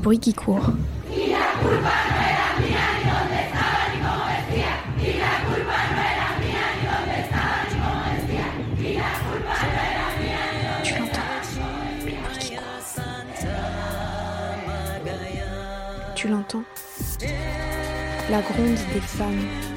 bruit qui court. Tu l'entends. Tu l'entends La gronde des femmes.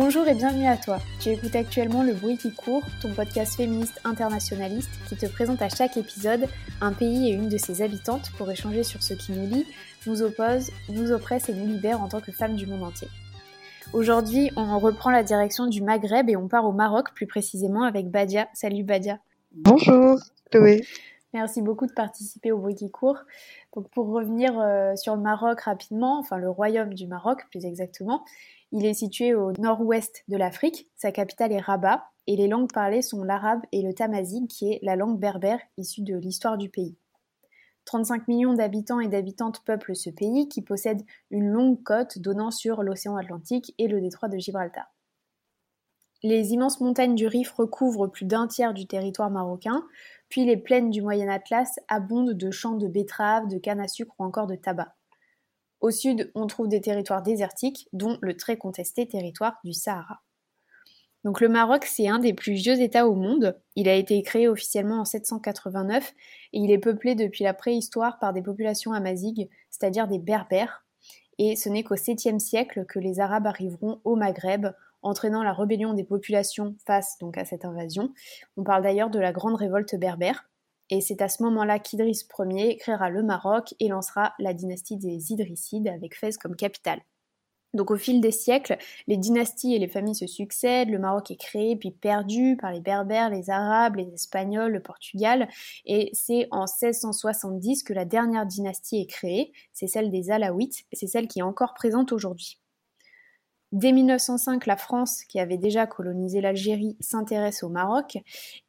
Bonjour et bienvenue à toi. Tu écoutes actuellement Le Bruit qui court, ton podcast féministe internationaliste qui te présente à chaque épisode un pays et une de ses habitantes pour échanger sur ce qui nous lie, nous oppose, nous oppresse et nous libère en tant que femmes du monde entier. Aujourd'hui, on reprend la direction du Maghreb et on part au Maroc plus précisément avec Badia. Salut Badia. Bonjour Chloé. Merci beaucoup de participer au bruit qui court. Donc pour revenir euh, sur le Maroc rapidement, enfin le royaume du Maroc plus exactement, il est situé au nord-ouest de l'Afrique, sa capitale est Rabat, et les langues parlées sont l'arabe et le tamazight, qui est la langue berbère issue de l'histoire du pays. 35 millions d'habitants et d'habitantes peuplent ce pays, qui possède une longue côte donnant sur l'océan Atlantique et le détroit de Gibraltar. Les immenses montagnes du Rif recouvrent plus d'un tiers du territoire marocain, puis les plaines du Moyen Atlas abondent de champs de betteraves, de canne à sucre ou encore de tabac. Au sud, on trouve des territoires désertiques, dont le très contesté territoire du Sahara. Donc le Maroc, c'est un des plus vieux États au monde. Il a été créé officiellement en 789 et il est peuplé depuis la préhistoire par des populations amazighes, c'est-à-dire des berbères. Et ce n'est qu'au 7e siècle que les Arabes arriveront au Maghreb, entraînant la rébellion des populations face donc à cette invasion. On parle d'ailleurs de la grande révolte berbère. Et c'est à ce moment-là qu'Idriss Ier créera le Maroc et lancera la dynastie des Idrissides avec Fès comme capitale. Donc au fil des siècles, les dynasties et les familles se succèdent, le Maroc est créé puis perdu par les Berbères, les Arabes, les Espagnols, le Portugal, et c'est en 1670 que la dernière dynastie est créée, c'est celle des Alaouites, c'est celle qui est encore présente aujourd'hui. Dès 1905, la France, qui avait déjà colonisé l'Algérie, s'intéresse au Maroc.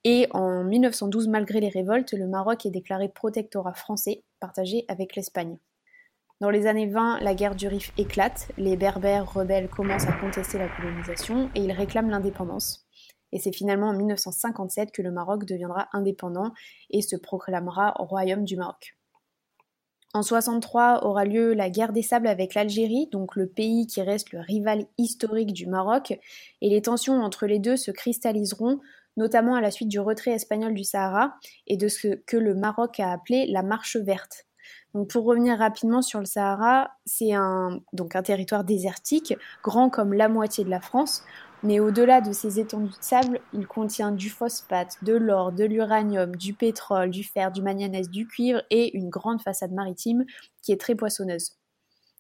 Et en 1912, malgré les révoltes, le Maroc est déclaré protectorat français, partagé avec l'Espagne. Dans les années 20, la guerre du Rif éclate, les Berbères rebelles commencent à contester la colonisation et ils réclament l'indépendance. Et c'est finalement en 1957 que le Maroc deviendra indépendant et se proclamera royaume du Maroc. En 63 aura lieu la guerre des sables avec l'Algérie, donc le pays qui reste le rival historique du Maroc, et les tensions entre les deux se cristalliseront, notamment à la suite du retrait espagnol du Sahara et de ce que le Maroc a appelé la marche verte. Donc pour revenir rapidement sur le Sahara, c'est un, donc un territoire désertique, grand comme la moitié de la France, mais au-delà de ces étendues de sable, il contient du phosphate, de l'or, de l'uranium, du pétrole, du fer, du manganèse, du cuivre et une grande façade maritime qui est très poissonneuse.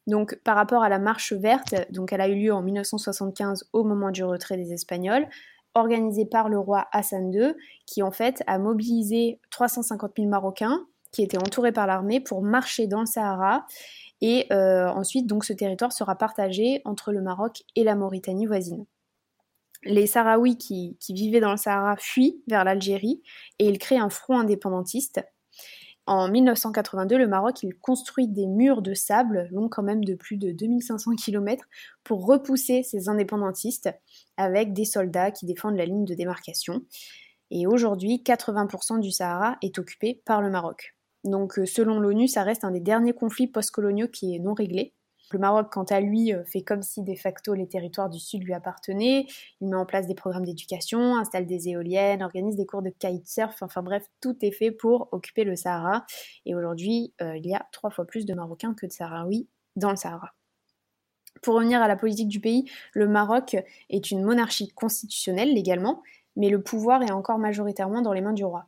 Donc par rapport à la marche verte, donc elle a eu lieu en 1975 au moment du retrait des Espagnols, organisée par le roi Hassan II, qui en fait a mobilisé 350 000 Marocains qui étaient entourés par l'armée pour marcher dans le Sahara. Et euh, ensuite, donc, ce territoire sera partagé entre le Maroc et la Mauritanie voisine les Sahraouis qui, vivaient dans le Sahara fuient vers l'Algérie et ils créent un front indépendantiste. En 1982, le Maroc construit des murs de sable longs quand même de plus de 2500 km pour repousser ces indépendantistes avec des soldats qui défendent la ligne de démarcation. Et aujourd'hui, 80% du Sahara est occupé par le Maroc. Donc selon l'ONU, ça reste un des derniers conflits postcoloniaux qui est non réglé. Le Maroc, quant à lui, euh, fait comme si de facto les territoires du Sud lui appartenaient. Il met en place des programmes d'éducation, installe des éoliennes, organise des cours de kitesurf. Enfin bref, tout est fait pour occuper le Sahara. Et aujourd'hui, euh, il y a trois fois plus de Marocains que de Sahraouis dans le Sahara. Pour revenir à la politique du pays, le Maroc est une monarchie constitutionnelle légalement, mais le pouvoir est encore majoritairement dans les mains du roi.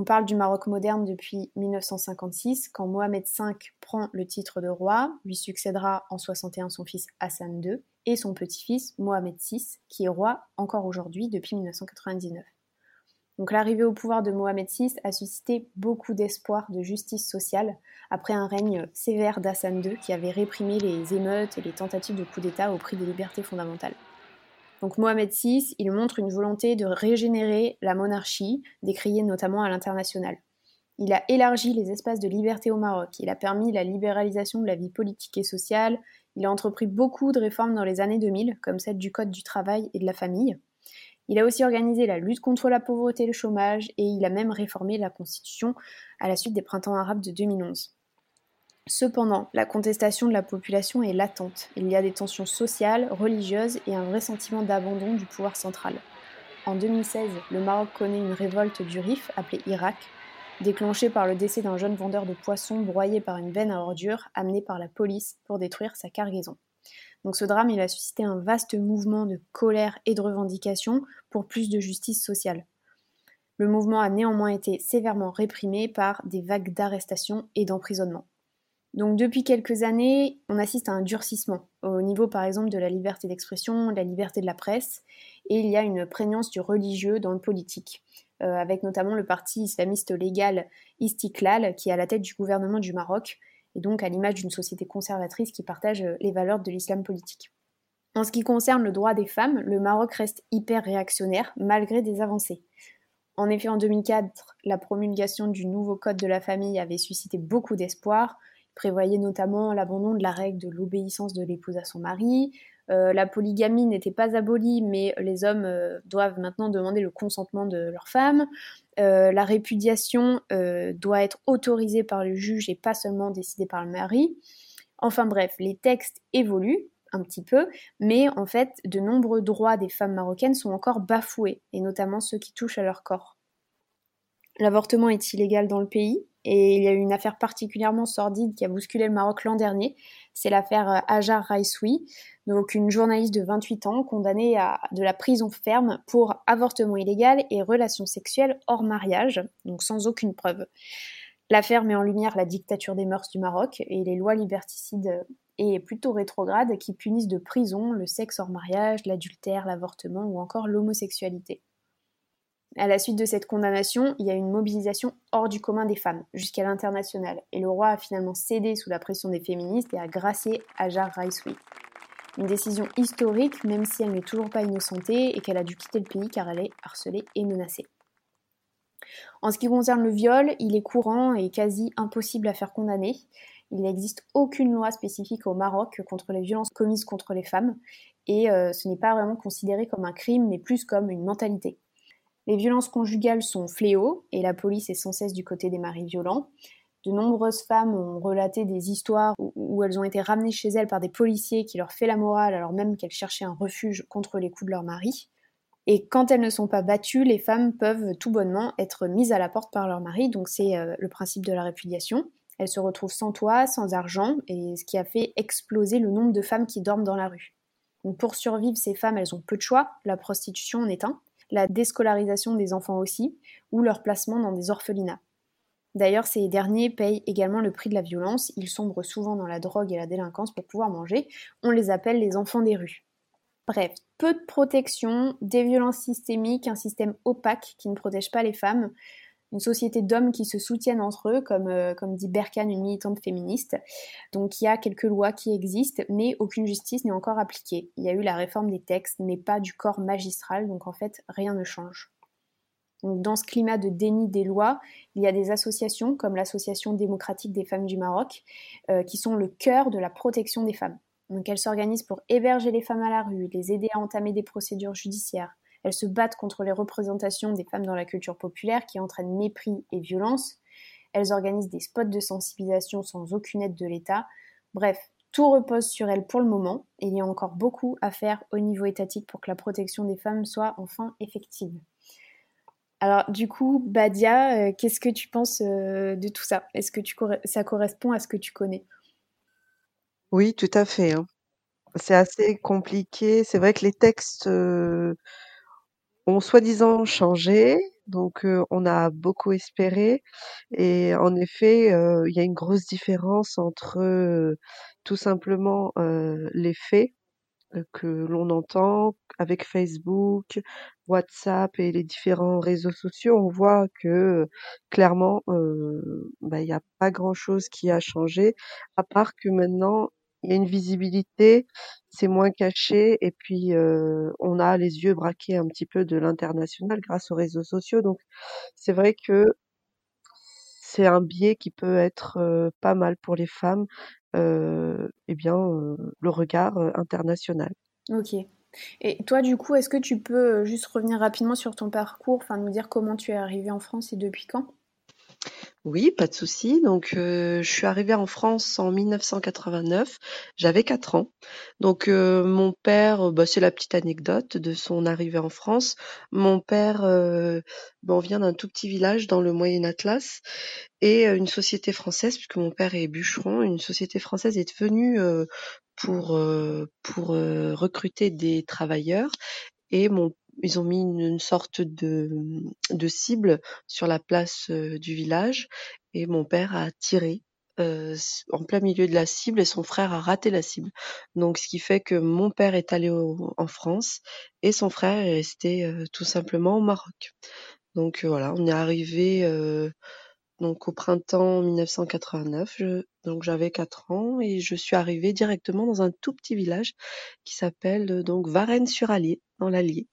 On parle du Maroc moderne depuis 1956, quand Mohamed V prend le titre de roi, lui succédera en 61 son fils Hassan II et son petit-fils Mohamed VI, qui est roi encore aujourd'hui depuis 1999. Donc l'arrivée au pouvoir de Mohamed VI a suscité beaucoup d'espoir de justice sociale après un règne sévère d'Hassan II qui avait réprimé les émeutes et les tentatives de coup d'État au prix des libertés fondamentales. Donc Mohamed VI, il montre une volonté de régénérer la monarchie, décriée notamment à l'international. Il a élargi les espaces de liberté au Maroc, il a permis la libéralisation de la vie politique et sociale, il a entrepris beaucoup de réformes dans les années 2000, comme celle du Code du travail et de la famille. Il a aussi organisé la lutte contre la pauvreté et le chômage, et il a même réformé la Constitution à la suite des printemps arabes de 2011. Cependant, la contestation de la population est latente. Il y a des tensions sociales, religieuses et un vrai sentiment d'abandon du pouvoir central. En 2016, le Maroc connaît une révolte du Rif, appelée Irak, déclenchée par le décès d'un jeune vendeur de poissons broyé par une veine à ordures amenée par la police pour détruire sa cargaison. Donc ce drame, a suscité un vaste mouvement de colère et de revendication pour plus de justice sociale. Le mouvement a néanmoins été sévèrement réprimé par des vagues d'arrestations et d'emprisonnements. Donc depuis quelques années, on assiste à un durcissement au niveau par exemple de la liberté d'expression, de la liberté de la presse, et il y a une prégnance du religieux dans le politique, euh, avec notamment le parti islamiste légal Istiklal qui est à la tête du gouvernement du Maroc, et donc à l'image d'une société conservatrice qui partage euh, les valeurs de l'islam politique. En ce qui concerne le droit des femmes, le Maroc reste hyper réactionnaire malgré des avancées. En effet, en 2004, la promulgation du nouveau code de la famille avait suscité beaucoup d'espoir, prévoyait notamment l'abandon de la règle de l'obéissance de l'épouse à son mari. Euh, la polygamie n'était pas abolie, mais les hommes euh, doivent maintenant demander le consentement de leur femme. Euh, la répudiation doit être autorisée par le juge et pas seulement décidée par le mari. Enfin bref, les textes évoluent un petit peu, mais en fait, de nombreux droits des femmes marocaines sont encore bafoués, et notamment ceux qui touchent à leur corps. L'avortement est illégal dans le pays, et il y a eu une affaire particulièrement sordide qui a bousculé le Maroc l'an dernier. C'est l'affaire euh, Ajar Raissoui, donc une journaliste de 28 ans condamnée à de la prison ferme pour avortement illégal et relations sexuelles hors mariage, donc sans aucune preuve. L'affaire met en lumière la dictature des mœurs du Maroc et les lois liberticides et plutôt rétrogrades qui punissent de prison le sexe hors mariage, l'adultère, l'avortement ou encore l'homosexualité. À la suite de cette condamnation, il y a une mobilisation hors du commun des femmes, jusqu'à l'international, et le roi a finalement cédé sous la pression des féministes et a gracié Ajar Raiswi. Une décision historique, même si elle n'est toujours pas innocentée et qu'elle a dû quitter le pays car elle est harcelée et menacée. En ce qui concerne le viol, il est courant et quasi impossible à faire condamner. Il n'existe aucune loi spécifique au Maroc contre les violences commises contre les femmes, et euh, ce n'est pas vraiment considéré comme un crime, mais plus comme une mentalité. Les violences conjugales sont fléaux et la police est sans cesse du côté des maris violents. De nombreuses femmes ont relaté des histoires où, elles ont été ramenées chez elles par des policiers qui leur fait la morale alors même qu'elles cherchaient un refuge contre les coups de leur mari. Et quand elles ne sont pas battues, les femmes peuvent tout bonnement être mises à la porte par leur mari, donc c'est euh, le principe de la répudiation. Elles se retrouvent sans toit, sans argent, et ce qui a fait exploser le nombre de femmes qui dorment dans la rue. Donc pour survivre, ces femmes, elles ont peu de choix, la prostitution en est un la déscolarisation des enfants aussi, ou leur placement dans des orphelinats. D'ailleurs, ces derniers payent également le prix de la violence, ils sombrent souvent dans la drogue et la délinquance pour pouvoir manger, on les appelle les enfants des rues. Bref, peu de protection, des violences systémiques, un système opaque qui ne protège pas les femmes, une société d'hommes qui se soutiennent entre eux, comme, euh, comme dit Berkane, une militante féministe. Donc il y a quelques lois qui existent, mais aucune justice n'est encore appliquée. Il y a eu la réforme des textes, mais pas du corps magistral, donc en fait rien ne change. Donc, dans ce climat de déni des lois, il y a des associations comme l'Association démocratique des femmes du Maroc, euh, qui sont le cœur de la protection des femmes. Donc elles s'organisent pour héberger les femmes à la rue, les aider à entamer des procédures judiciaires, elles se battent contre les représentations des femmes dans la culture populaire qui entraînent mépris et violence. Elles organisent des spots de sensibilisation sans aucune aide de l'État. Bref, tout repose sur elles pour le moment il y a encore beaucoup à faire au niveau étatique pour que la protection des femmes soit enfin effective. Alors du coup, Badia, euh, qu'est-ce que tu penses euh, de tout ça? Est-ce que ça correspond à ce que tu connais? Oui, tout à fait. Hein. C'est assez compliqué. C'est vrai que les textes euh, soi-disant changé, donc on a beaucoup espéré et en effet, il y a une grosse différence entre, tout simplement, les faits, que l'on entend avec Facebook, WhatsApp et les différents réseaux sociaux. On voit que, clairement, bah, il y a pas grand-chose qui a changé à part que maintenant il y a une visibilité, c'est moins caché et puis euh, on a les yeux braqués un petit peu de l'international grâce aux réseaux sociaux. Donc c'est vrai que c'est un biais qui peut être pas mal pour les femmes, eh bien, le regard international. Ok. Et toi, du coup, est-ce que tu peux juste revenir rapidement sur ton parcours, enfin nous dire comment tu es arrivée en France et depuis quand? Oui, pas de souci. Donc, euh, je suis arrivée en France en 1989. J'avais 4 ans. Donc, euh, mon père, bah, c'est la petite anecdote de son arrivée en France. Mon père, euh, bah, vient d'un tout petit village dans le Moyen Atlas et une société française, puisque mon père est bûcheron, une société française est venue pour pour recruter des travailleurs et mon ils ont mis une, sorte de, de cible sur la place du village et mon père a tiré en plein milieu de la cible et son frère a raté la cible. Donc ce qui fait que mon père est allé en France et son frère est resté tout simplement au Maroc. Donc voilà, on est arrivé donc au printemps 1989. donc j'avais 4 ans et je suis arrivée directement dans un tout petit village qui s'appelle donc Varennes-sur-Allier dans l'Allier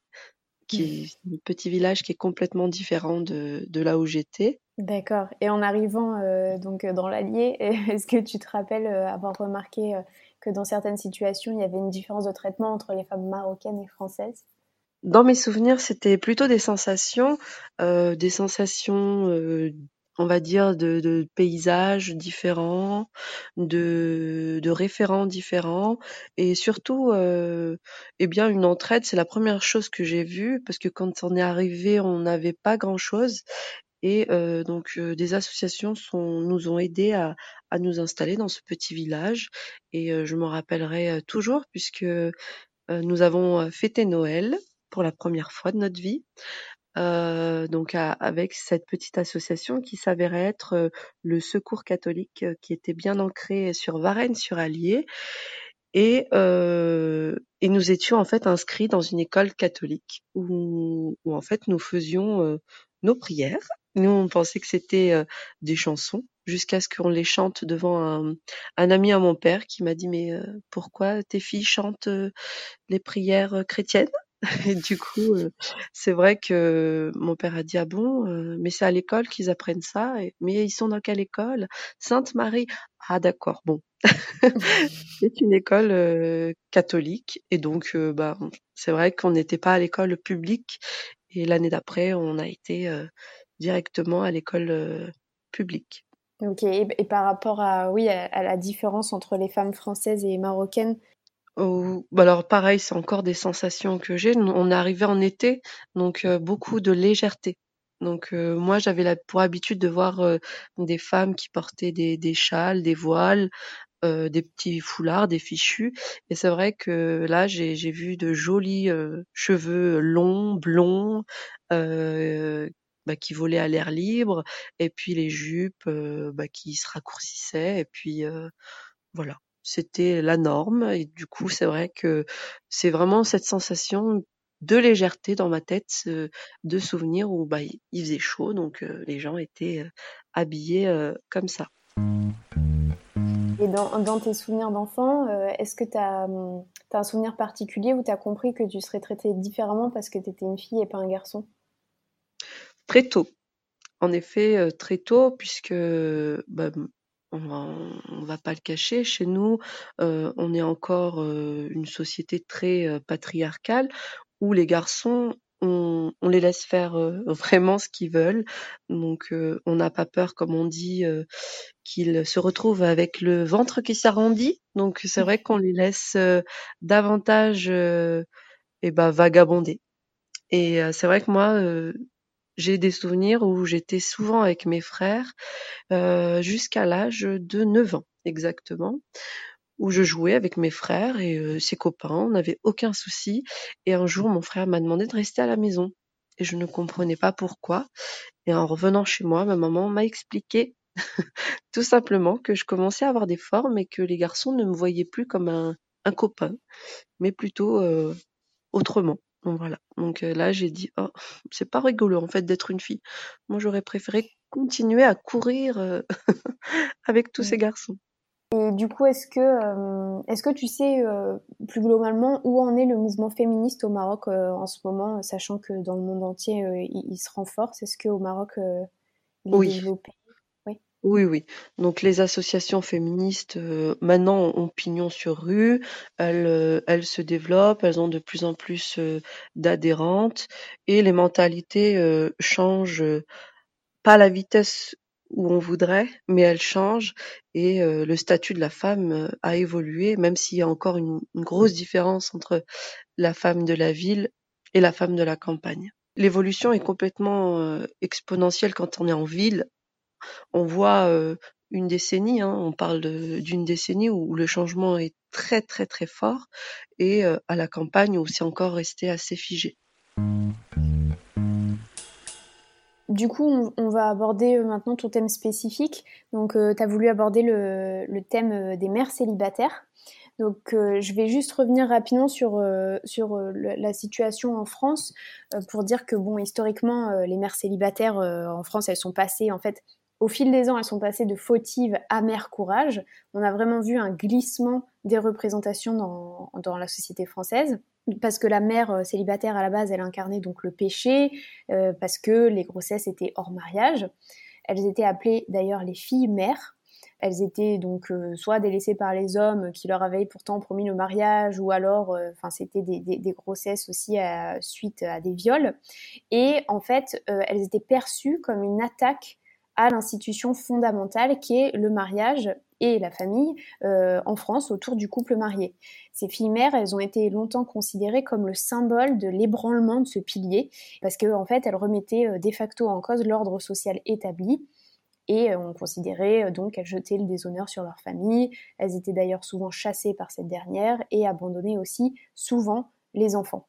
qui est un petit village qui est complètement différent de, de là où j'étais. D'accord. Et en arrivant euh, donc dans l'Allier, est-ce que tu te rappelles euh, avoir remarqué euh, que dans certaines situations, il y avait une différence de traitement entre les femmes marocaines et françaises? Dans mes souvenirs, c'était plutôt des sensations, des sensations on va dire, de, de paysages différents, de, de référents différents, et surtout, euh, eh bien, une entraide. C'est la première chose que j'ai vue parce que quand on est arrivé, on n'avait pas grand-chose, et euh, donc euh, des associations sont, nous ont aidés à, à nous installer dans ce petit village, et euh, je m'en rappellerai euh, toujours puisque euh, nous avons fêté Noël pour la première fois de notre vie. Euh, donc avec cette petite association qui s'avérait être euh, le Secours catholique euh, qui était bien ancré sur Varennes-sur-Allier et, et nous étions en fait inscrits dans une école catholique où, où en fait nous faisions nos prières. Nous on pensait que c'était des chansons jusqu'à ce qu'on les chante devant un, un, ami à mon père qui m'a dit mais pourquoi tes filles chantent les prières chrétiennes? et du coup, euh, c'est vrai que mon père a dit ah bon, euh, mais c'est à l'école qu'ils apprennent ça. mais ils sont dans quelle école? Sainte Marie. Ah d'accord, bon. c'est une école euh, catholique et donc bah c'est vrai qu'on n'était pas à l'école publique et l'année d'après on a été directement à l'école publique. Ok, et, par rapport à à, la différence entre les femmes françaises et marocaines, alors pareil, c'est encore des sensations que j'ai. On est arrivé en été, donc euh, beaucoup de légèreté. Donc euh, moi j'avais pour habitude de voir euh, des femmes qui portaient des, des châles, des voiles, des petits foulards, des fichus. Et c'est vrai que là j'ai vu de jolis cheveux longs, blonds, bah, qui volaient à l'air libre, et puis les jupes bah, qui se raccourcissaient, et puis voilà c'était la norme et du coup c'est vrai que c'est vraiment cette sensation de légèreté dans ma tête de souvenir où bah, il faisait chaud donc les gens étaient habillés comme ça. Et dans, tes souvenirs d'enfant, est-ce que tu as, mmh, as, un souvenir particulier où tu as compris que tu serais traitée différemment parce que tu étais une fille et pas un garçon? Très tôt. En effet, très tôt, puisque bah, on va, va pas le cacher, chez nous, euh, on est encore euh, une société très euh, patriarcale où les garçons, on, les laisse faire vraiment ce qu'ils veulent. Donc, on n'a pas peur, comme on dit, qu'ils se retrouvent avec le ventre qui s'arrondit. Donc, c'est vrai qu'on les laisse davantage eh ben, vagabonder. Et c'est vrai que moi, j'ai des souvenirs où j'étais souvent avec mes frères euh, jusqu'à l'âge de 9 ans exactement, où je jouais avec mes frères et euh, ses copains, on n'avait aucun souci. Et un jour, mon frère m'a demandé de rester à la maison et je ne comprenais pas pourquoi. Et en revenant chez moi, ma maman m'a expliqué tout simplement que je commençais à avoir des formes et que les garçons ne me voyaient plus comme un, copain, mais plutôt euh, autrement. Donc voilà. Donc là, j'ai dit, oh, c'est pas rigolo en fait d'être une fille. Moi, j'aurais préféré continuer à courir avec tous ces garçons. Et du coup, est-ce que, est-ce que tu sais plus globalement où en est le mouvement féministe au Maroc en ce moment, sachant que dans le monde entier, il, se renforce? Est-ce qu'au Maroc, il est oui. développé? Oui. Oui. Donc les associations féministes, euh, maintenant, ont pignon sur rue. Elles, euh, elles se développent, elles ont de plus en plus euh, d'adhérentes et les mentalités changent, pas à la vitesse où on voudrait, mais elles changent et le statut de la femme a évolué, même s'il y a encore une, une grosse différence entre la femme de la ville et la femme de la campagne. L'évolution est complètement exponentielle quand on est en ville on voit une décennie, hein, on parle d'une décennie où, le changement est très très très fort et à la campagne où c'est encore resté assez figé. Du coup, on, va aborder maintenant ton thème spécifique. Donc, tu as voulu aborder le, thème des mères célibataires. Donc, je vais juste revenir rapidement sur, sur la situation en France pour dire que, bon, historiquement, les mères célibataires en France, elles sont passées en fait au fil des ans, elles sont passées de fautives à mère courage. On a vraiment vu un glissement des représentations dans, la société française. Parce que la mère euh, célibataire à la base, elle incarnait donc le péché, euh, parce que les grossesses étaient hors mariage. Elles étaient appelées d'ailleurs les filles mères. Elles étaient donc euh, soit délaissées par les hommes qui leur avaient pourtant promis le mariage, ou alors, c'était des, grossesses aussi suite à des viols. Et en fait, elles étaient perçues comme une attaque à l'institution fondamentale qui est le mariage et la famille euh, en France autour du couple marié. Ces filles mères, elles ont été longtemps considérées comme le symbole de l'ébranlement de ce pilier parce qu'en en fait, elles remettaient euh, de facto en cause l'ordre social établi et euh, on considérait donc qu'elles jetaient le déshonneur sur leur famille. Elles étaient d'ailleurs souvent chassées par cette dernière et abandonnaient aussi souvent les enfants.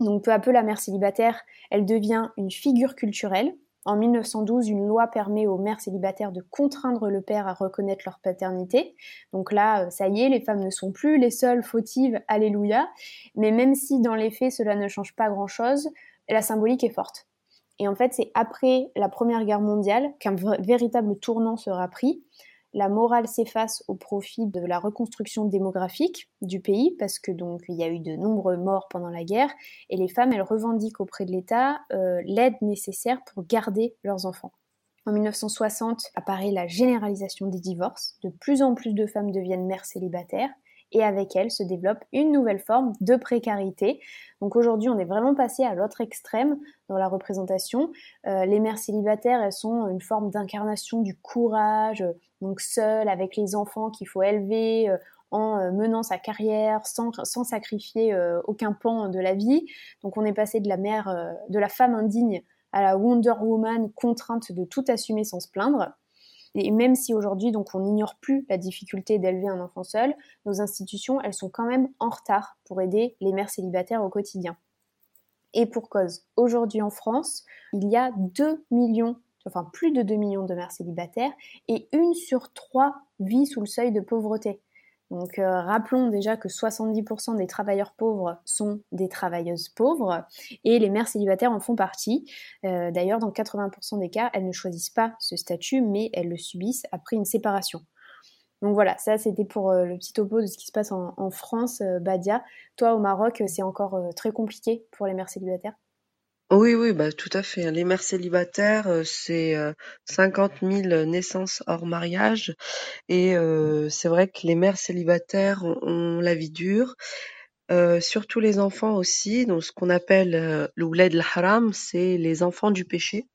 Donc peu à peu, la mère célibataire, elle devient une figure culturelle en 1912, une loi permet aux mères célibataires de contraindre le père à reconnaître leur paternité. Donc là, euh, ça y est, les femmes ne sont plus les seules fautives, alléluia. Mais même si dans les faits cela ne change pas grand-chose, la symbolique est forte. Et en fait, c'est après la Première Guerre mondiale qu'un véritable tournant sera pris la morale s'efface au profit de la reconstruction démographique du pays parce que il y a eu de nombreux morts pendant la guerre et les femmes elles revendiquent auprès de l'État euh, l'aide nécessaire pour garder leurs enfants. En 1960 apparaît la généralisation des divorces. De plus en plus de femmes deviennent mères célibataires et avec elles se développe une nouvelle forme de précarité. Donc aujourd'hui, on est vraiment passé à l'autre extrême dans la représentation. Euh, les mères célibataires, elles sont une forme d'incarnation du courage, donc seule avec les enfants qu'il faut élever euh, en euh, menant sa carrière sans, sans sacrifier aucun pan de la vie. Donc on est passé de la mère, de la femme indigne à la Wonder Woman contrainte de tout assumer sans se plaindre. Et même si aujourd'hui, donc, on n'ignore plus la difficulté d'élever un enfant seul, nos institutions, elles sont quand même en retard pour aider les mères célibataires au quotidien. Et pour cause, aujourd'hui en France, il y a 2 millions, enfin plus de 2 millions de mères célibataires et une sur trois vit sous le seuil de pauvreté. Donc euh, rappelons déjà que 70% des travailleurs pauvres sont des travailleuses pauvres et les mères célibataires en font partie. Euh, d'ailleurs, dans 80% des cas, elles ne choisissent pas ce statut, mais elles le subissent après une séparation. Donc voilà, ça c'était pour euh, le petit topo de ce qui se passe en, France, Badia. Toi au Maroc, c'est encore très compliqué pour les mères célibataires? Oui, oui, bah, tout à fait. Hein. Les mères célibataires, c'est 50 000 naissances hors mariage. Et c'est vrai que les mères célibataires ont, la vie dure. surtout les enfants aussi, donc ce qu'on appelle le ouled al-haram, c'est les enfants du péché.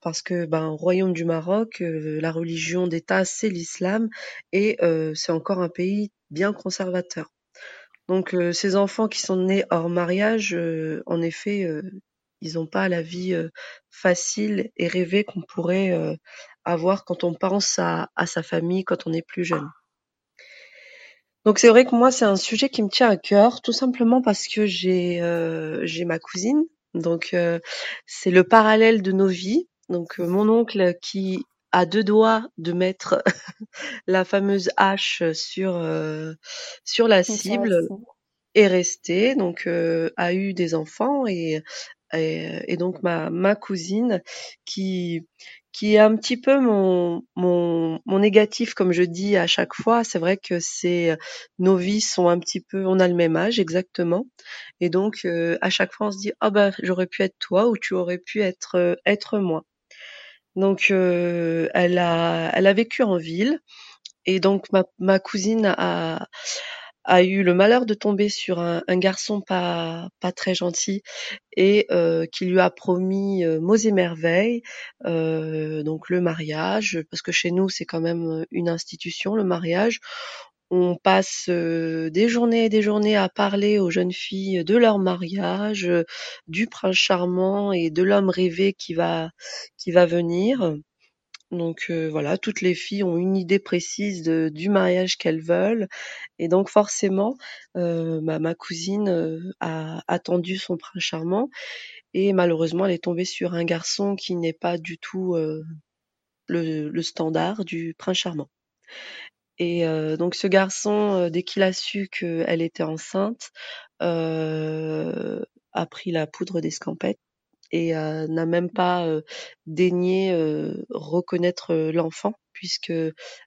Parce que ben, au royaume du Maroc, la religion d'État, c'est l'islam et c'est encore un pays bien conservateur. Donc ces enfants qui sont nés hors mariage, en effet, ils n'ont pas la vie facile et rêvée qu'on pourrait avoir quand on pense à, sa famille quand on est plus jeune. Donc c'est vrai que moi c'est un sujet qui me tient à cœur tout simplement parce que j'ai j'ai ma cousine. Donc c'est le parallèle de nos vies. Donc mon oncle qui a deux doigts de mettre la fameuse hache sur sur la cible est resté. Donc a eu des enfants et donc ma, cousine qui qui est un petit peu mon, mon, négatif, comme je dis à chaque fois. C'est vrai que nos vies sont un petit peu, on a le même âge exactement, et donc euh, à chaque fois on se dit ah ben j'aurais pu être toi ou tu aurais pu être être moi. Donc elle a elle a vécu en ville et donc ma cousine a a eu le malheur de tomber sur un, un garçon pas pas très gentil et euh, qui lui a promis euh, mots et merveilles euh, donc le mariage parce que chez nous c'est quand même une institution le mariage on passe des journées et des journées à parler aux jeunes filles de leur mariage, du prince charmant et de l'homme rêvé qui va qui va venir. Donc voilà, toutes les filles ont une idée précise du mariage qu'elles veulent. Et donc forcément, euh, ma, ma, cousine a attendu son prince charmant et malheureusement, elle est tombée sur un garçon qui n'est pas du tout euh, le, le, standard du prince charmant. Et euh, donc ce garçon, dès qu'il a su qu'elle était enceinte, a pris la poudre d'escampette et n'a même pas daigné reconnaître l'enfant puisque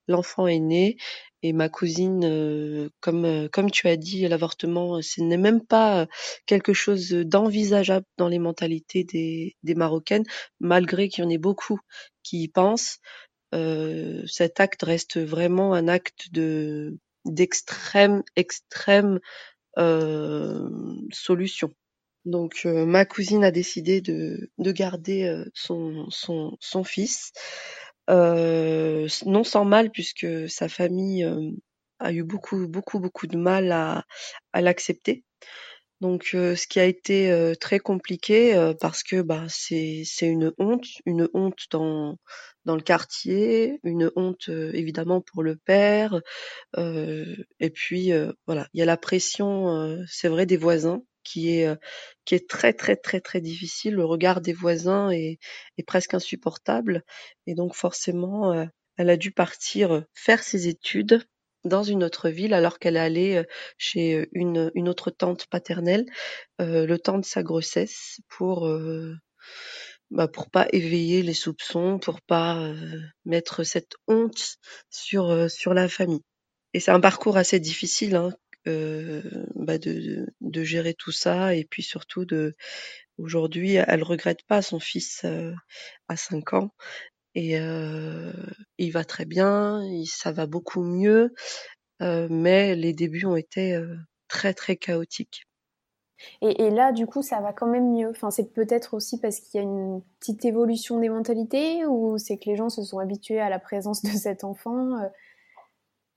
l'enfant est né et ma cousine, comme comme tu as dit, l'avortement, ce n'est même pas quelque chose d'envisageable dans les mentalités des, Marocaines, malgré qu'il y en ait beaucoup qui y pensent. Cet acte reste vraiment un acte de d'extrême extrême solution. Donc euh, ma cousine a décidé de, de garder euh, son, fils, euh, non sans mal puisque sa famille a eu beaucoup beaucoup beaucoup de mal à, l'accepter. Donc ce qui a été très compliqué parce que bah c'est c'est une honte, une honte dans dans le quartier, une honte évidemment pour le père, et puis voilà, il y a la pression, c'est vrai des voisins qui est qui est très très très très difficile. Le regard des voisins est, est presque insupportable et donc forcément elle a dû partir faire ses études dans une autre ville alors qu'elle allait chez une, une autre tante paternelle euh, le temps de sa grossesse pour euh, bah, pour pas éveiller les soupçons, pour pas euh, mettre cette honte sur sur la famille. Et c'est un parcours assez difficile hein, bah de, gérer tout ça et puis surtout de aujourd'hui elle regrette pas son fils à 5 ans et euh, il va très bien, il, ça va beaucoup mieux, euh, mais les débuts ont été euh, très très chaotiques. Et, et, là, du coup, ça va quand même mieux? Enfin, c'est peut-être aussi parce qu'il y a une petite évolution des mentalités ou c'est que les gens se sont habitués à la présence de cet enfant.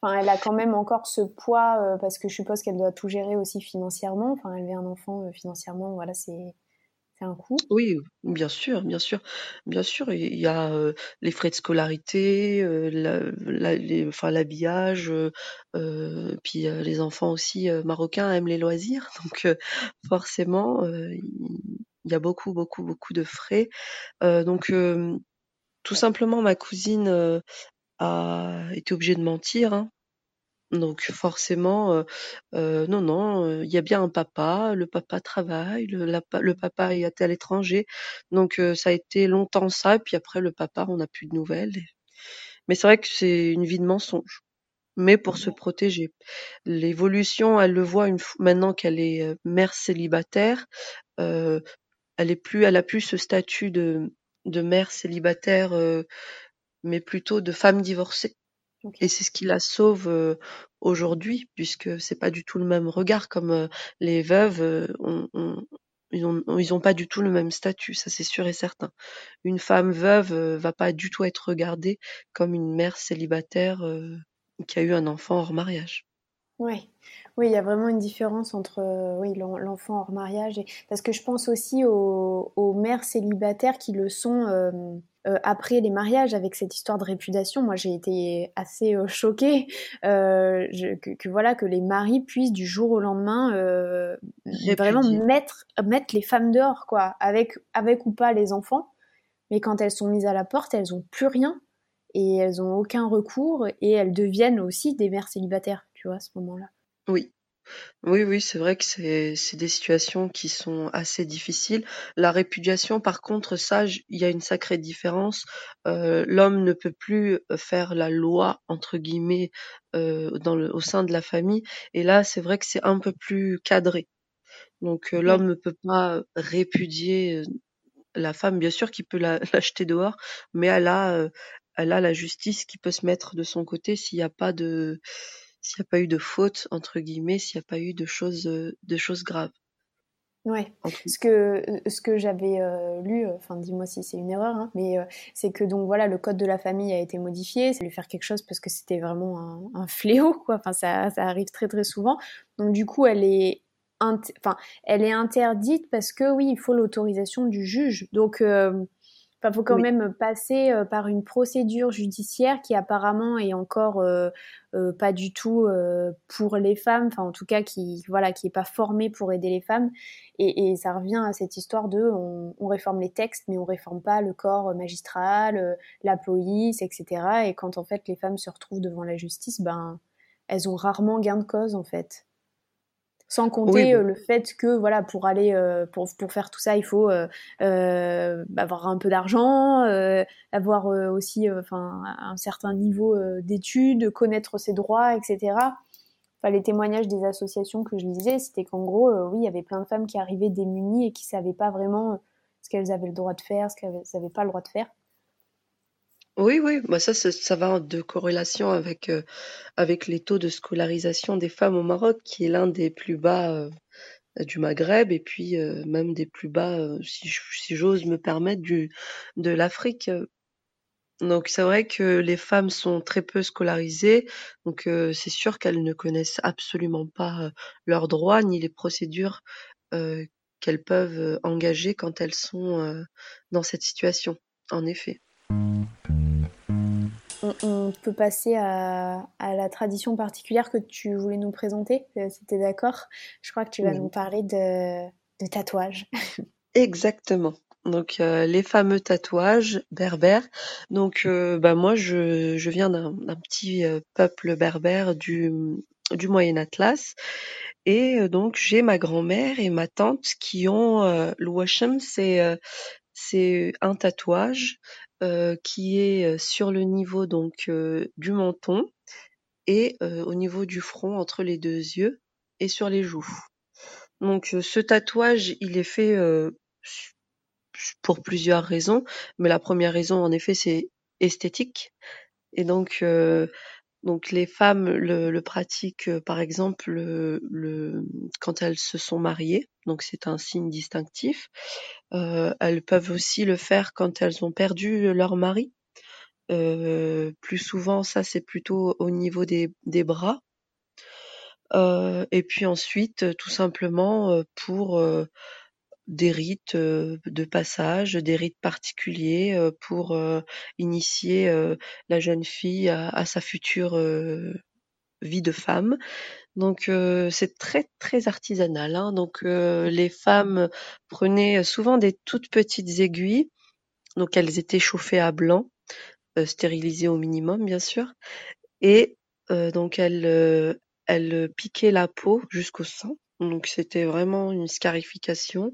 Enfin, elle a quand même encore ce poids parce que je suppose qu'elle doit tout gérer aussi financièrement. Enfin, élever un enfant financièrement, voilà, c'est un coût. Oui, bien sûr, bien sûr, bien sûr. Il y a euh, les frais de scolarité, euh, l'habillage, euh, puis les enfants aussi marocains aiment les loisirs, donc forcément il y a beaucoup, beaucoup, beaucoup de frais. donc tout simplement, ma cousine a été obligée de mentir. Hein, donc forcément, euh, euh, non, non, il y a bien un papa, le papa travaille, le, papa est à l'étranger, donc ça a été longtemps ça, puis après le papa, on n'a plus de nouvelles. Mais c'est vrai que c'est une vie de mensonge, mais pour se protéger. L'évolution, elle le voit une maintenant qu'elle est mère célibataire, euh, elle est plus, a plus ce statut de mère célibataire, mais plutôt de femme divorcée. Et c'est ce qui la sauve euh, aujourd'hui, puisque c'est pas du tout le même regard comme euh, les veuves. Euh, on, on, ils ont, ils ont pas du tout le même statut, ça c'est sûr et certain. Une femme veuve va pas du tout être regardée comme une mère célibataire qui a eu un enfant hors mariage. Oui, oui, il y a vraiment une différence entre oui l'enfant hors mariage et parce que je pense aussi aux, aux mères célibataires qui le sont euh, après les mariages, avec cette histoire de répudiation, moi j'ai été assez euh, choquée euh, je, que, que, voilà que les maris puissent du jour au lendemain euh, vraiment mettre mettre les femmes dehors quoi, avec avec ou pas les enfants, mais quand elles sont mises à la porte, elles ont plus rien et elles ont aucun recours et elles deviennent aussi des mères célibataires, tu vois, à ce moment-là. Oui, oui, oui, c'est vrai que c'est c'est des situations qui sont assez difficiles. La répudiation, par contre, ça, il y a une sacrée différence. Euh, l'homme ne peut plus euh, faire la loi entre guillemets euh, dans le, au sein de la famille. Et là, c'est vrai que c'est un peu plus cadré. Donc l'homme ne peut pas répudier la femme, bien sûr, qui peut l'acheter dehors, mais elle a, elle a la justice qui peut se mettre de son côté s'il n'y a pas de, s'il n'y a pas eu de faute entre guillemets, s'il n'y a pas eu de choses, de choses graves. Ouais. Ce que ce que j'avais euh, lu, euh, enfin dis-moi si c'est une erreur, hein, mais euh, c'est que donc voilà le code de la famille a été modifié, c'est lui faire quelque chose parce que c'était vraiment un, un, fléau quoi. Enfin ça ça arrive très très souvent. Donc du coup elle est enfin elle est interdite parce que oui il faut l'autorisation du juge. Donc il faut quand même passer euh, par une procédure judiciaire qui apparemment est encore euh, euh, pas du tout pour les femmes, enfin en tout cas qui voilà qui est pas formée pour aider les femmes. Et, et ça revient à cette histoire de on, on, réforme les textes, mais on réforme pas le corps magistral, la police, etc. Et quand en fait les femmes se retrouvent devant la justice, ben elles ont rarement gain de cause en fait. Sans compter euh, le fait que voilà pour aller euh, pour, pour faire tout ça il faut euh, avoir un peu d'argent, avoir aussi enfin un certain niveau d'études, connaître ses droits, etc. Enfin, les témoignages des associations que je lisais, c'était qu'en gros, oui, il y avait plein de femmes qui arrivaient démunies et qui savaient pas vraiment ce qu'elles avaient le droit de faire, ce qu'elles n'avaient pas le droit de faire. Oui, oui, bah ça, ça, va de corrélation avec, euh, avec les taux de scolarisation des femmes au Maroc, qui est l'un des plus bas euh, du Maghreb, et puis euh, même des plus bas, si, j'ose me permettre, de l'Afrique. Donc c'est vrai que les femmes sont très peu scolarisées, donc c'est sûr qu'elles ne connaissent absolument pas leurs droits ni les procédures qu'elles peuvent engager quand elles sont dans cette situation, en effet on, peut passer à, la tradition particulière que tu voulais nous présenter, euh, si tu es d'accord. Je crois que tu vas nous parler de, tatouages. Exactement. Donc euh, les fameux tatouages berbères. Donc euh, bah moi je, viens d'un petit peuple berbère du, du Moyen Atlas et donc j'ai ma grand-mère et ma tante qui ont le c'est c'est un tatouage euh, qui est euh, sur le niveau donc euh, du menton et au niveau du front entre les deux yeux et sur les joues. Donc ce tatouage, il est fait pour plusieurs raisons, mais la première raison en effet c'est esthétique. Et donc donc les femmes le, le pratiquent par exemple le, quand elles se sont mariées, donc c'est un signe distinctif. Euh, elles peuvent aussi le faire quand elles ont perdu leur mari. Euh, plus souvent, ça c'est plutôt au niveau des, des bras. Euh, et puis ensuite, tout simplement pour des rites de passage, des rites particuliers pour initier la jeune fille à, à sa future vie de femme. Donc euh, c'est très très artisanal. Hein. Donc euh, les femmes prenaient souvent des toutes petites aiguilles. Donc elles étaient chauffées à blanc, euh, stérilisées au minimum bien sûr. Et donc elles, elles piquaient la peau jusqu'au sang. Donc c'était vraiment une scarification.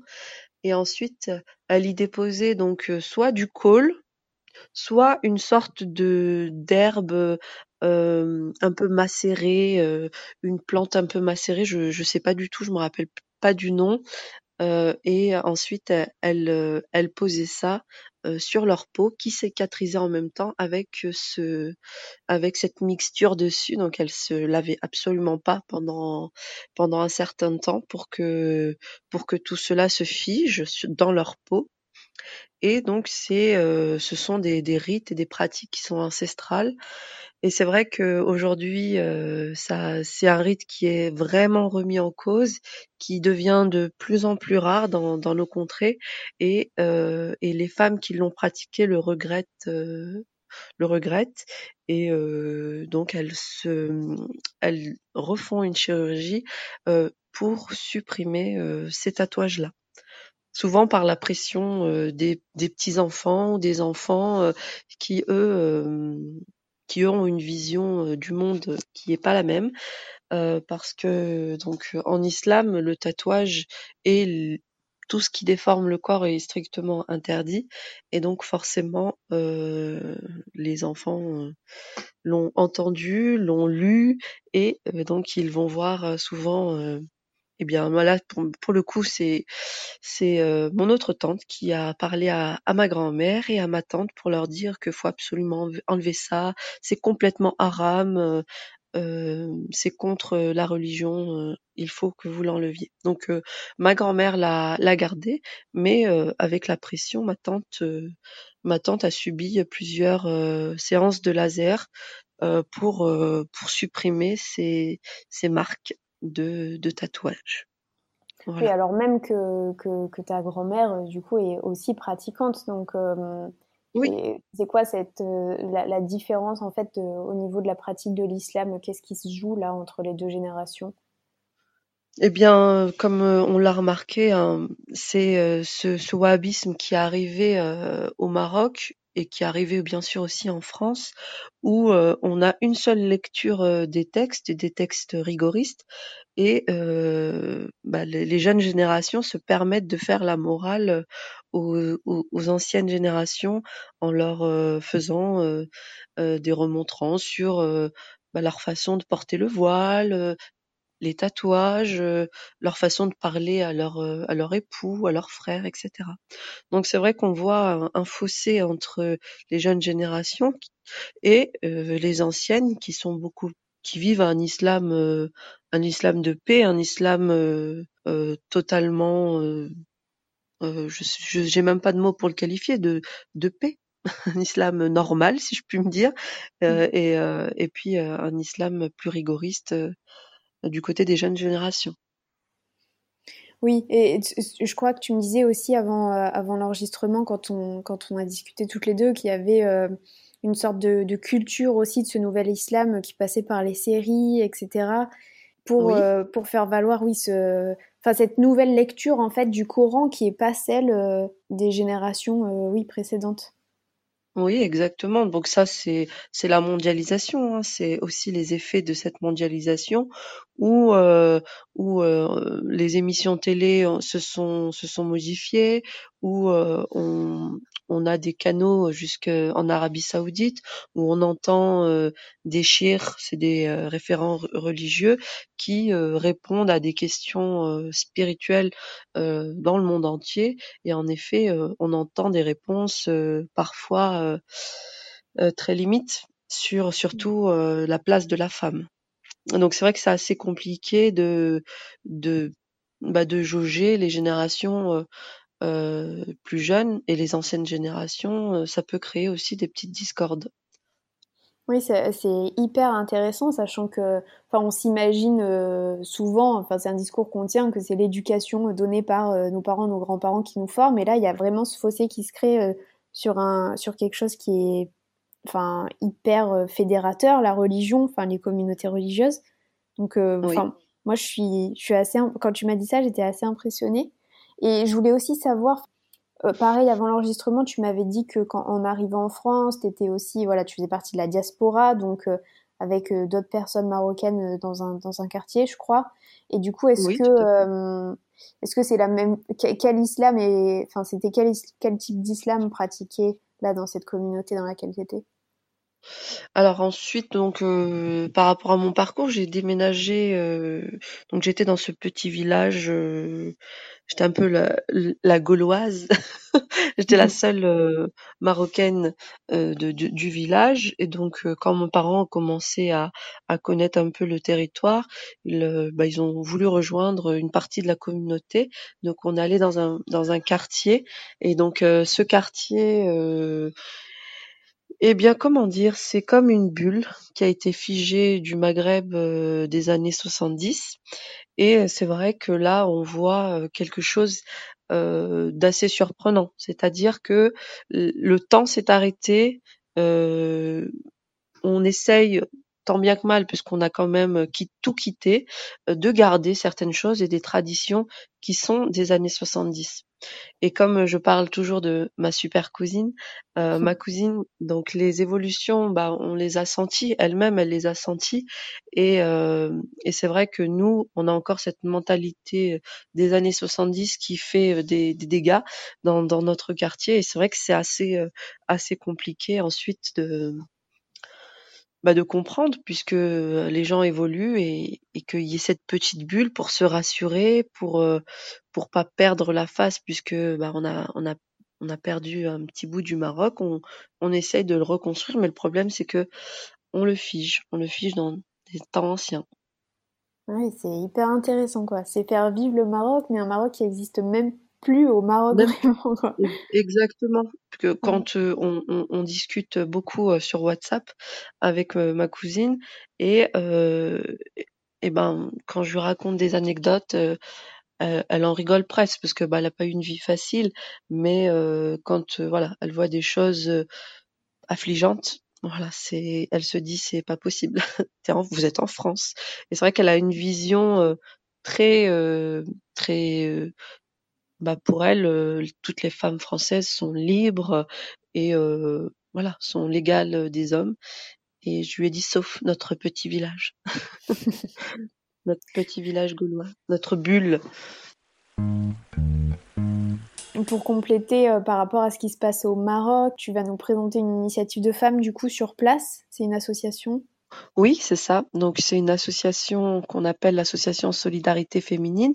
Et ensuite elles y déposaient donc soit du col, soit une sorte d'herbe euh, un peu macérée, euh, une plante un peu macérée, je je sais pas du tout, je me rappelle pas du nom. Euh, et ensuite elle elle posait ça sur leur peau qui cicatrisait en même temps avec ce avec cette mixture dessus. Donc elle se lavait absolument pas pendant pendant un certain temps pour que pour que tout cela se fige dans leur peau et donc c'est ce sont des rites et des pratiques qui sont ancestrales. Et c'est vrai qu'aujourd'hui, euh, ça, c'est un rite qui est vraiment remis en cause, qui devient de plus en plus rare dans, nos contrées, et, euh, et les femmes qui l'ont pratiqué le regrettent, euh, le regrettent, et euh, donc elles se, elles refont une chirurgie euh, pour supprimer euh, ces tatouages-là souvent par la pression des, des petits enfants ou des enfants qui eux qui ont une vision du monde qui n'est pas la même, parce que donc en islam, le tatouage et tout ce qui déforme le corps est strictement interdit, et donc forcément les enfants l'ont entendu, l'ont lu, et donc ils vont voir souvent Eh bien, voilà, pour, pour le coup, c'est c'est euh, mon autre tante qui a parlé à, à ma grand-mère et à ma tante pour leur dire qu'il faut absolument enlever ça. C'est complètement haram. euh, euh, c'est contre la religion. euh, il faut que vous l'enleviez. Donc, euh, ma grand-mère l'a gardé, mais euh, avec la pression, ma tante euh, ma tante a subi plusieurs séances de laser pour pour supprimer ces ces marques de, de tatouage. Voilà. alors même que, que, que ta grand-mère, euh, du coup, est aussi pratiquante. Donc, euh, Oui. c'est quoi cette, euh, la, la différence, en fait, de- au niveau de la pratique de l'islam? Qu'est-ce qui se joue là entre les deux générations? Eh bien, comme on l'a remarqué, hein, c'est euh, ce, ce wahhabisme qui est arrivé euh, au Maroc et qui est arrivé bien sûr aussi en France, où euh, on a une seule lecture euh, des textes, des textes rigoristes, et euh, bah, les, jeunes générations se permettent de faire la morale aux, anciennes générations en leur faisant des remontrances sur bah, leur façon de porter le voile, les tatouages, euh, leur façon de parler à leur euh, à leur époux, à leurs frères, etc. Donc c'est vrai qu'on voit un, un fossé entre les jeunes générations et euh, les anciennes qui sont beaucoup qui vivent un islam euh, un islam de paix, un islam euh, euh, totalement euh, euh, je j'ai même pas de mots pour le qualifier de de paix, un islam normal si je puis me dire euh, et euh, et puis euh, un islam plus rigoriste euh, du côté des jeunes générations. Oui, et je crois que tu me disais aussi avant, euh, avant l'enregistrement, quand on, quand on a discuté toutes les deux, qu'il y avait euh, une sorte de, de culture aussi de ce nouvel islam qui passait par les séries, etc., pour, Oui. euh, pour faire valoir, oui, ce, enfin, cette nouvelle lecture en fait du Coran qui est pas celle euh, des générations, oui, précédentes. Oui, exactement. Donc ça, c'est c'est la mondialisation, hein. C'est aussi les effets de cette mondialisation où euh, où euh, les émissions télé euh, se sont se sont modifiées, où euh, on on a des canaux jusqu'en Arabie Saoudite où on entend euh, des chirs, c'est des euh, référents re- religieux qui euh, répondent à des questions euh, spirituelles euh, dans le monde entier et en effet, euh, on entend des réponses euh, parfois euh, euh, très limites sur surtout euh, la place de la femme. Donc c'est vrai que c'est assez compliqué de de bah, de jauger les générations euh, euh, plus jeunes et les anciennes générations. euh, ça peut créer aussi des petites discordes. Oui, c'est hyper intéressant, sachant que, enfin, on s'imagine souvent, enfin, c'est un discours qu'on tient, que c'est l'éducation donnée par nos parents, nos grands-parents qui nous forment. Et là, il y a vraiment ce fossé qui se crée sur un, sur quelque chose qui est, enfin, hyper euh, fédérateur, la religion, enfin, les communautés religieuses. Donc, euh, Oui, moi, je suis, je suis assez, quand tu m'as dit ça, j'étais assez impressionnée. Et je voulais aussi savoir, euh, pareil, avant l'enregistrement, tu m'avais dit que quand en arrivant en France, t'étais aussi, voilà, tu faisais partie de la diaspora, donc euh, avec d'autres personnes marocaines dans un dans un quartier, je crois. Et du coup, est-ce oui, que est-ce que c'est la même que- quel islam et enfin c'était quel quel type d'islam pratiqué là dans cette communauté dans laquelle t'étais? Alors ensuite, donc euh, par rapport à mon parcours, j'ai déménagé. euh, donc j'étais dans ce petit village. euh, j'étais un peu la, la gauloise. J'étais la seule euh, marocaine de, du, du village. Et donc quand mes parents ont commencé à, à connaître un peu le territoire, ils, bah, ils ont voulu rejoindre une partie de la communauté. Donc on allé dans un dans un quartier. Et donc ce quartier. Eh bien, comment dire? C'est comme une bulle qui a été figée du Maghreb, heu, des années 70 et heu, c'est vrai que là, on voit, heu, quelque chose, d'assez surprenant. C'est-à-dire que le temps s'est arrêté, on essaye tant bien que mal, puisqu'on a quand même qui tout quitté, heu, de garder certaines choses et des traditions qui sont des années 70. Et comme je parle toujours de ma super cousine, euh, ma cousine, donc les évolutions, bah, on les a senties, elle-même, elle les a senties. Et, euh, et c'est vrai que nous, on a encore cette mentalité des années 70 qui fait euh, des, des dégâts dans, dans notre quartier. Et c'est vrai que c'est assez, euh, assez compliqué ensuite de, bah, de comprendre puisque les gens évoluent et, qu'il y ait cette petite bulle pour se rassurer, pour euh, pour pas perdre la face puisque bah, on a on a on a perdu un petit bout du Maroc, on, on essaye de le reconstruire, mais le problème c'est que on le fige, on le fige dans des temps anciens. Oui, c'est hyper intéressant quoi. C'est faire vivre le Maroc, mais un Maroc qui existe même plus au Maroc vraiment. Quoi. Exactement. Que quand euh, on, on, on, discute beaucoup euh, sur WhatsApp avec euh, ma cousine et et ben quand je lui raconte des anecdotes, elle, elle, en rigole presque parce que bah elle a pas eu une vie facile, mais quand voilà elle voit des choses affligeantes, voilà, c'est, elle se dit c'est pas possible. vous êtes en France. Et c'est vrai qu'elle a une vision très, très, bah pour elle, toutes les femmes françaises sont libres et voilà, sont légales des hommes. Et je lui ai dit sauf notre petit village, notre petit village gaulois, notre bulle. Pour compléter euh, par rapport à ce qui se passe au Maroc, tu vas nous présenter une initiative de femmes du coup sur place? C'est une association? Oui, c'est ça. Donc c'est une association qu'on appelle l'association Solidarité féminine.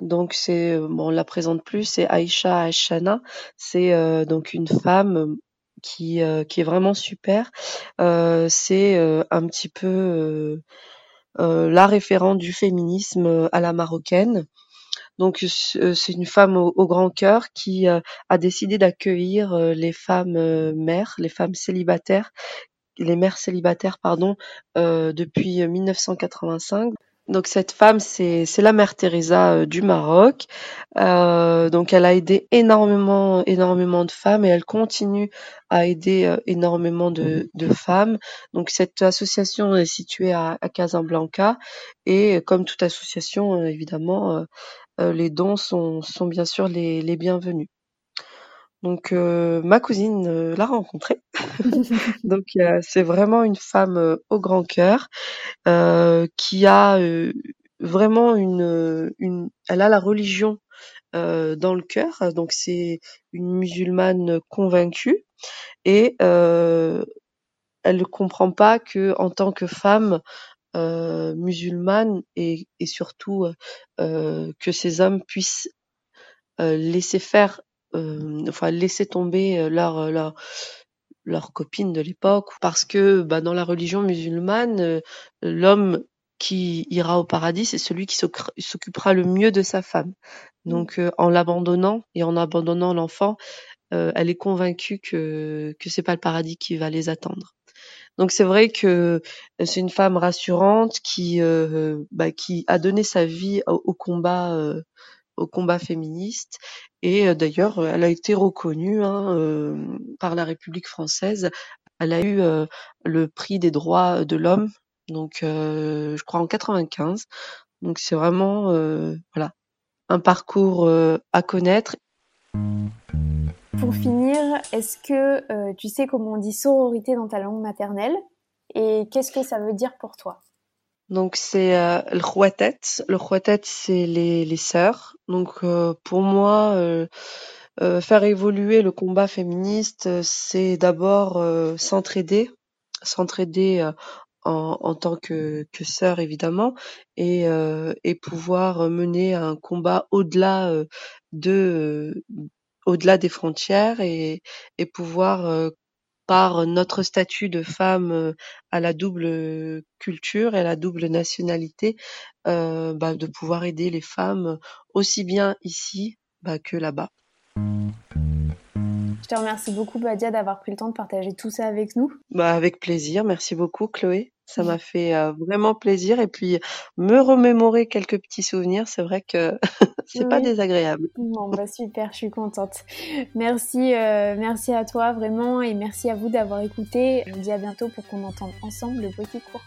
Donc c'est bon, on la présente plus, c'est Aïcha Ashana. C'est euh, donc une femme qui euh, qui est vraiment super. Euh, c'est euh, un petit peu la référente du féminisme à la marocaine. Donc euh, c'est une femme au, grand cœur qui euh, a décidé d'accueillir euh, les femmes mères, les femmes célibataires, les mères célibataires pardon, depuis 1985. Donc cette femme, c'est la mère Teresa du Maroc. Euh, donc elle a aidé énormément, énormément de femmes et elle continue à aider énormément de, de, femmes. Donc cette association est située à, à Casablanca et comme toute association, évidemment, euh, les dons sont, sont bien sûr les, les bienvenus. Donc euh, ma cousine euh, l'a rencontrée. Donc c'est vraiment une femme au grand cœur qui a vraiment une, une, elle a la religion dans le cœur. Donc c'est une musulmane convaincue et elle ne comprend pas que en tant que femme, euh, musulmane et, et surtout euh, que ces hommes puissent euh, laisser faire, enfin laisser tomber leur leur leur copine de l'époque. Parce que bah, dans la religion musulmane l'homme qui ira au paradis c'est celui qui s'occupera le mieux de sa femme. Mmh. donc en l'abandonnant et en abandonnant l'enfant elle est convaincue que que c'est pas le paradis qui va les attendre. Donc c'est vrai que c'est une femme rassurante qui euh, bah, qui a donné sa vie au, combat euh, au combat féministe et euh, d'ailleurs elle a été reconnue hein, par la République française. Elle a eu le prix des droits de l'homme donc je crois en 95. Donc c'est vraiment voilà un parcours à connaître pour finir, est-ce que euh, tu sais comment on dit sororité dans ta langue maternelle? Et qu'est-ce que ça veut dire pour toi? Donc c'est euh, le khwatet. Le khwatet c'est les, les sœurs. Donc euh, pour moi, faire évoluer le combat féministe, c'est d'abord s'entraider, s'entraider en, en, tant que, que sœur évidemment, et, et pouvoir mener un combat au-delà de au-delà des frontières et, et pouvoir euh, par notre statut de femme euh, à la double culture et à la double nationalité, euh, bah, de pouvoir aider les femmes aussi bien ici bah, que là-bas. Je te remercie beaucoup Badia d'avoir pris le temps de partager tout ça avec nous. Bah, avec plaisir, merci beaucoup Chloé. Ça m'a fait vraiment plaisir et puis me remémorer quelques petits souvenirs, c'est vrai que c'est pas désagréable. Bon bah super, je suis contente. Merci, merci à toi vraiment et merci à vous d'avoir écouté. Je vous dis à bientôt pour qu'on entende ensemble le petit cours.